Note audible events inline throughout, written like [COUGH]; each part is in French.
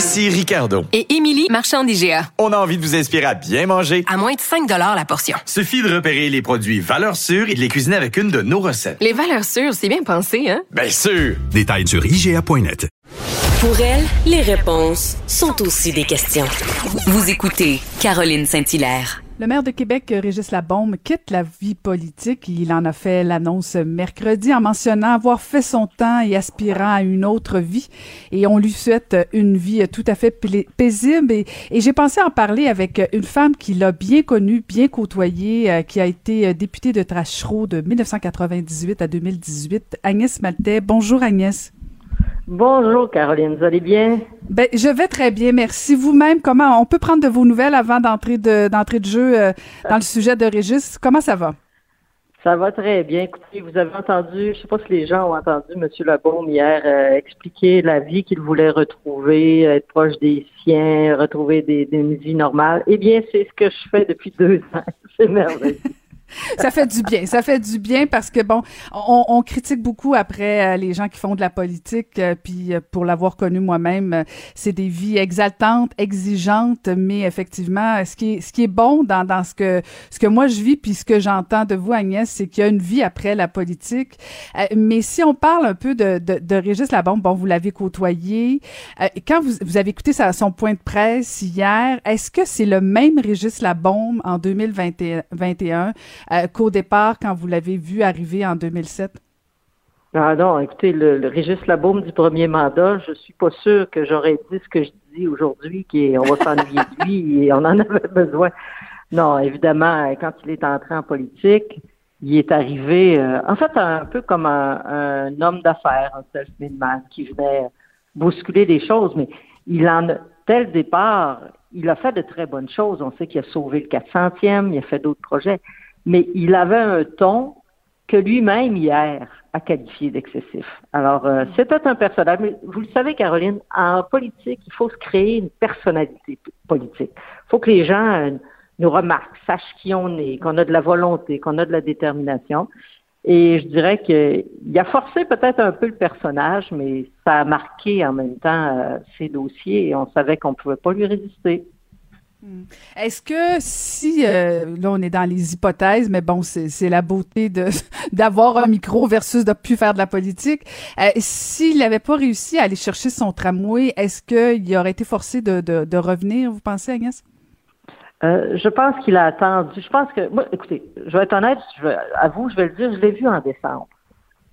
Ici Ricardo. Et Émilie, marchand d'IGA. On a envie de vous inspirer à bien manger. À moins de 5 la portion. Suffit de repérer les produits valeurs sûres et de les cuisiner avec une de nos recettes. Les valeurs sûres, c'est bien pensé, hein? Bien sûr! Détails sur IGA.net. Pour elle, les réponses sont aussi des questions. Vous écoutez Caroline Saint-Hilaire. Le maire de Québec, Régis Labaume, quitte la vie politique. Il en a fait l'annonce mercredi en mentionnant avoir fait son temps et aspirant à une autre vie. Et on lui souhaite une vie tout à fait paisible. Et, j'ai pensé en parler avec une femme qui l'a bien connue, bien côtoyée, euh, qui a été députée de Trachereau de 1998 à 2018, Agnès Maltais. Bonjour Agnès. Bonjour Caroline, vous allez bien? Ben, je vais très bien, merci. Vous-même, comment on peut prendre de vos nouvelles avant d'entrer de d'entrée de jeu euh, dans le sujet de Régis? Comment ça va? Ça va très bien. Écoutez, vous avez entendu, je ne sais pas si les gens ont entendu M. Labaume hier euh, expliquer la vie qu'il voulait retrouver, être proche des siens, retrouver des, une vie normale. Eh bien, c'est ce que je fais depuis deux ans. [LAUGHS] C'est merveilleux ça fait du bien. Ça fait du bien parce que, bon, on, critique beaucoup après euh, les gens qui font de la politique, euh, puis euh, pour l'avoir connu moi-même, c'est des vies exaltantes, exigeantes, mais effectivement, ce qui est, ce qui est bon dans, dans ce que ce que moi je vis, puis ce que j'entends de vous, Agnès, c'est qu'il y a une vie après la politique. mais si on parle un peu de, de, de Régis Labombe, bon, vous l'avez côtoyé. quand vous, vous avez écouté son point de presse hier, est-ce que c'est le même Régis Labombe en 2021 euh, qu'au départ quand vous l'avez vu arriver en 2007? Ah non, écoutez, le, le Régis du premier mandat, je suis pas sûr que j'aurais dit ce que je dis aujourd'hui, qu'on va s'ennuyer de lui et on en avait besoin. Non, évidemment, quand il est entré en politique, il est arrivé, euh, en fait, un peu comme un, homme d'affaires, un self-made man qui venait bousculer des choses, mais il en a, tel départ, il a fait de très bonnes choses. On sait qu'il a sauvé le 400e, il a fait d'autres projets mais il avait un ton que lui-même hier a qualifié d'excessif. Alors, euh, c'était un personnage. Mais vous le savez, Caroline, en politique, il faut se créer une personnalité politique. Il faut que les gens euh, nous remarquent, sachent qui on est, qu'on a de la volonté, qu'on a de la détermination. Et je dirais qu'il a forcé peut-être un peu le personnage, mais ça a marqué en même temps euh, ses dossiers et on savait qu'on ne pouvait pas lui résister. Hmm. Est-ce que si, euh, là on est dans les hypothèses, mais bon, c'est la beauté [LAUGHS] d'avoir un micro versus de plus faire de la politique, euh, s'il n'avait pas réussi à aller chercher son tramway, est-ce qu'il aurait été forcé de, revenir, vous pensez, Agnès? Euh, je pense qu'il a attendu. Je pense que, moi, écoutez, je vais être honnête, je à vous, je vais le dire, je l'ai vu en décembre,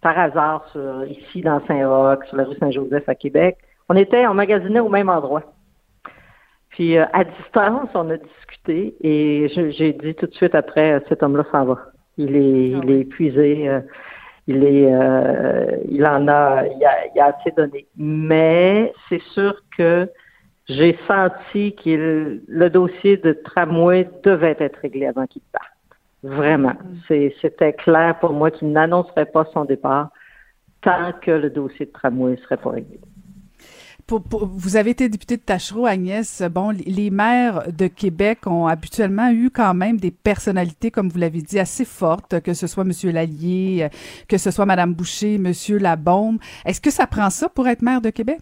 par hasard, ici dans Saint-Roch, sur la rue Saint-Joseph à Québec. On était, on magasinait au même endroit. Puis euh, à distance, on a discuté et j'ai dit tout de suite après, euh, cet homme-là s'en va. Il est, ah il est épuisé, euh, il est, il en a, il a, il a assez donné. Mais c'est sûr que j'ai senti que le dossier de tramway devait être réglé avant qu'il parte. Vraiment. Mm. C'était clair pour moi qu'il n'annoncerait pas son départ tant que le dossier de tramway ne serait pas réglé vous avez été député de Tachereau, Agnès. Bon, les maires de Québec ont habituellement eu quand même des personnalités, comme vous l'avez dit, assez fortes, que ce soit M. Lallier, euh, que ce soit Mme Boucher, M. Labaume. Est-ce que ça prend ça pour être maire de Québec?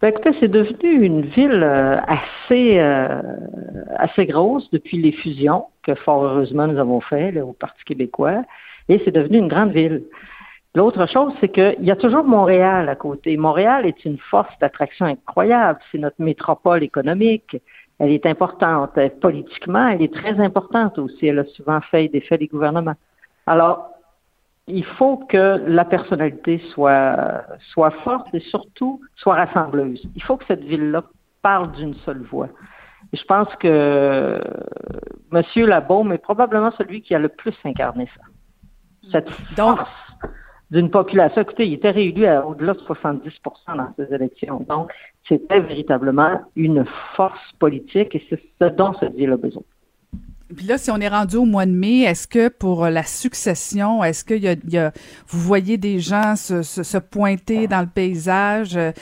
Ben, écoutez, c'est devenu une ville euh, assez, euh, assez grosse depuis les fusions que fort heureusement nous avons fait au Parti québécois. Et c'est devenu une grande ville. L'autre chose, c'est qu'il y a toujours Montréal à côté. Montréal est une force d'attraction incroyable. C'est notre métropole économique. Elle est importante. Politiquement, elle est très importante aussi. Elle a souvent fait des faits des gouvernements. Alors, il faut que la personnalité soit, soit forte et surtout soit rassembleuse. Il faut que cette ville-là parle d'une seule voix. Et je pense que M. Labaume est probablement celui qui a le plus incarné ça. Cette force d'une population. Écoutez, il était réélu à au-delà de 70% dans ces élections. Donc, c'était véritablement une force politique et c'est ce dont ce deal a besoin. Puis là, si on est rendu au mois de mai, est-ce que pour la succession, est-ce que y a, vous voyez des gens se, se, se pointer dans le paysage? Euh,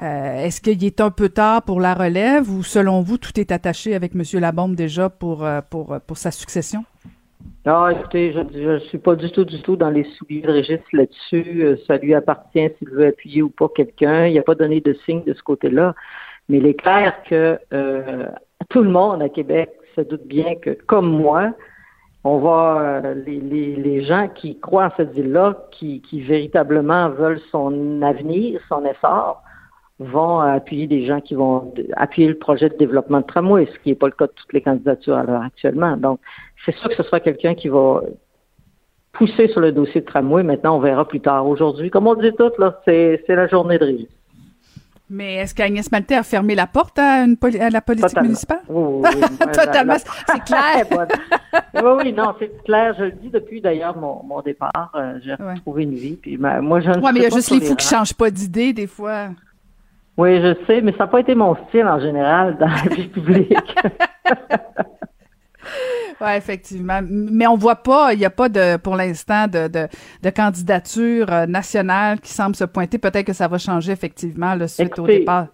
est-ce qu'il est un peu tard pour la relève ou selon vous, tout est attaché avec M. Labombe déjà pour, euh, pour, pour sa succession? Non, écoutez, je ne suis pas du tout, du tout dans les souliers de registre là-dessus. Euh, ça lui appartient s'il veut appuyer ou pas quelqu'un. Il n'a pas donné de signe de ce côté-là. Mais il est clair que euh, tout le monde à Québec se doute bien que, comme moi, on va euh, les, gens qui croient en cette ville-là, qui, qui véritablement veulent son avenir, son essor, vont appuyer des gens qui vont appuyer le projet de développement de tramway, ce qui n'est pas le cas de toutes les candidatures à l'heure actuellement. Donc, c'est sûr que ce sera quelqu'un qui va pousser sur le dossier de tramway. Maintenant, on verra plus tard. Aujourd'hui, comme on dit tout, là, c'est, la journée de régime. Mais est-ce qu'Agnès Maltais a fermé la porte à, une poli- à la politique Totalement. municipale? Oui, oui, oui. Totalement. C'est clair. [LAUGHS] oui, oui, non, c'est clair. Je le dis depuis d'ailleurs mon, mon départ. Euh, j'ai Ouais. retrouvé une vie. Puis ma- moi, je ne Ouais, mais il y a juste les fous qui rangs. changent pas d'idée, des fois. Oui, je sais, mais ça n'a pas été mon style en général dans la vie [LAUGHS] publique. [LAUGHS] Oui, effectivement. Mais on voit pas, il n'y a pas de, pour l'instant, de, de, de candidature euh, nationale qui semble se pointer. Peut-être que ça va changer effectivement là, suite au départ.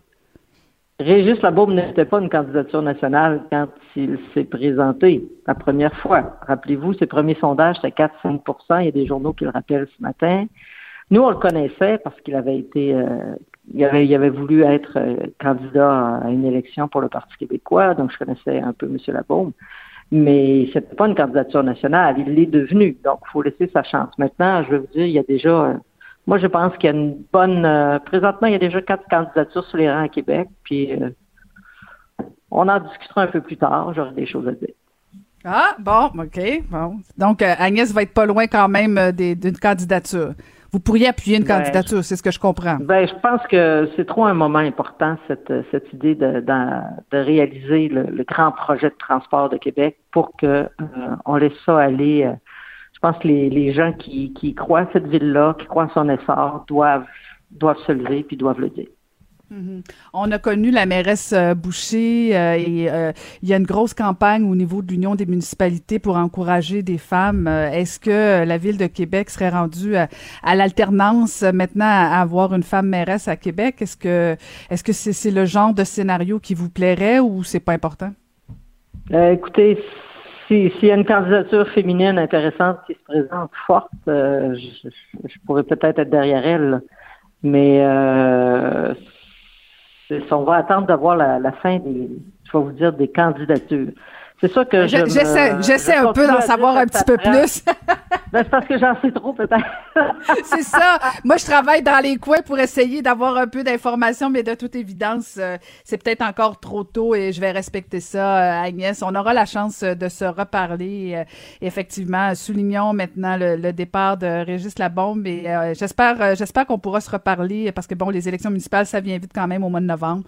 Régis Labaume n'était pas une candidature nationale quand il s'est présenté la première fois. Rappelez-vous, ses premiers sondages, c'était 4-5% Il y a des journaux qui le rappellent ce matin. Nous, on le connaissait parce qu'il avait été, euh, il, avait, voulu être euh, candidat à une élection pour le Parti québécois, donc je connaissais un peu M. Labaume. Mais c'était pas une candidature nationale. Il l'est devenu. Donc, il faut laisser sa chance. Maintenant, je vais vous dire, il y a déjà, euh, moi, je pense qu'il y a une bonne. présentement, il y a déjà quatre candidatures sur les rangs à Québec. Puis, on en discutera un peu plus tard. J'aurai des choses à dire. Ah, bon, OK. Bon. Donc, Agnès va être pas loin quand même d'une candidature. Vous pourriez appuyer une Ben, candidature, c'est ce que je comprends. Ben, je pense que c'est trop un moment important, cette, cette idée de, de, de réaliser le, le grand projet de transport de Québec pour que euh, on laisse ça aller. euh, je pense que les, les gens qui, qui croient à cette ville-là, qui croient en son essor, doivent, doivent se lever puis doivent le dire. Mhm. On a connu la mairesse euh, Boucher euh, et euh, il y a une grosse campagne au niveau de l'Union des municipalités pour encourager des femmes. Est-ce que la ville de Québec serait rendue à, l'alternance maintenant à avoir une femme mairesse à Québec? Est-ce que c'est le genre de scénario qui vous plairait ou c'est pas important? Écoutez, si- s'il y a une candidature féminine intéressante qui se présente forte, je, je- pourrais peut-être être derrière elle. Mais on va attendre d'avoir la, la fin des, je vais vous dire, des candidatures. C'est ça que je. J'essaie j'essaie je un peu d'en savoir un petit peu plus. [LAUGHS] Ben, c'est parce que j'en sais trop, peut-être. [LAUGHS] c'est ça. Moi, je travaille dans les coins pour essayer d'avoir un peu d'informations, mais de toute évidence, euh, c'est peut-être encore trop tôt et je vais respecter ça, euh, Agnès. On aura la chance euh, de se reparler. effectivement, soulignons maintenant le, le départ de Régis Labombe et j'espère, j'espère qu'on pourra se reparler parce que bon, les élections municipales, ça vient vite quand même au mois de novembre.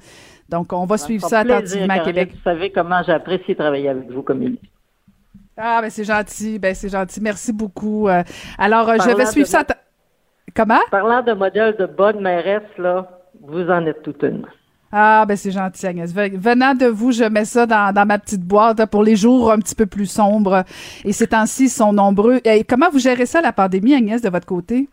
Donc, on va suivre ça attentivement à Québec. Vous savez comment j'ai apprécié travailler avec vous comme ministre. Ah, ben c'est gentil, ben c'est gentil. Merci beaucoup. Euh, alors, euh, je vais suivre ça. Comment? Parlant de modèle de bonne mairesse, là, vous en êtes toute une. Ah, ben c'est gentil, Agnès. Ve- Venant de vous, je mets ça dans, dans ma petite boîte pour les jours un petit peu plus sombres. Et ces temps-ci ils sont nombreux. Et comment vous gérez ça, la pandémie, Agnès, de votre côté?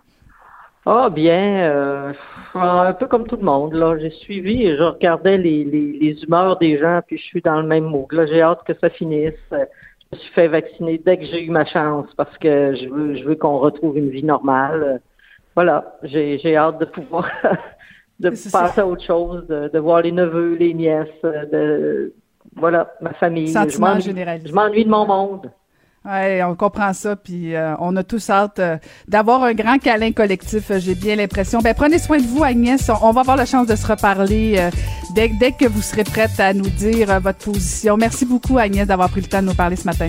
Ah bien, euh, un peu comme tout le monde. Là, j'ai suivi et je regardais les, les, les humeurs des gens, puis je suis dans le même mood. Là, j'ai hâte que ça finisse. Euh, Je me suis fait vacciner dès que j'ai eu ma chance parce que je veux, je veux qu'on retrouve une vie normale. Voilà, j'ai, j'ai hâte de pouvoir [LAUGHS] de passer à autre chose, de, de voir les neveux, les nièces, euh, de voilà, ma famille. Sentiment je m'ennuie, je m'ennuie de mon monde. Ouais, on comprend ça, puis euh, on a tous hâte euh, d'avoir un grand câlin collectif, euh, j'ai bien l'impression. Ben prenez soin de vous, Agnès. On, va avoir la chance de se reparler dès, dès que vous serez prête à nous dire votre position. Merci beaucoup, Agnès, d'avoir pris le temps de nous parler ce matin.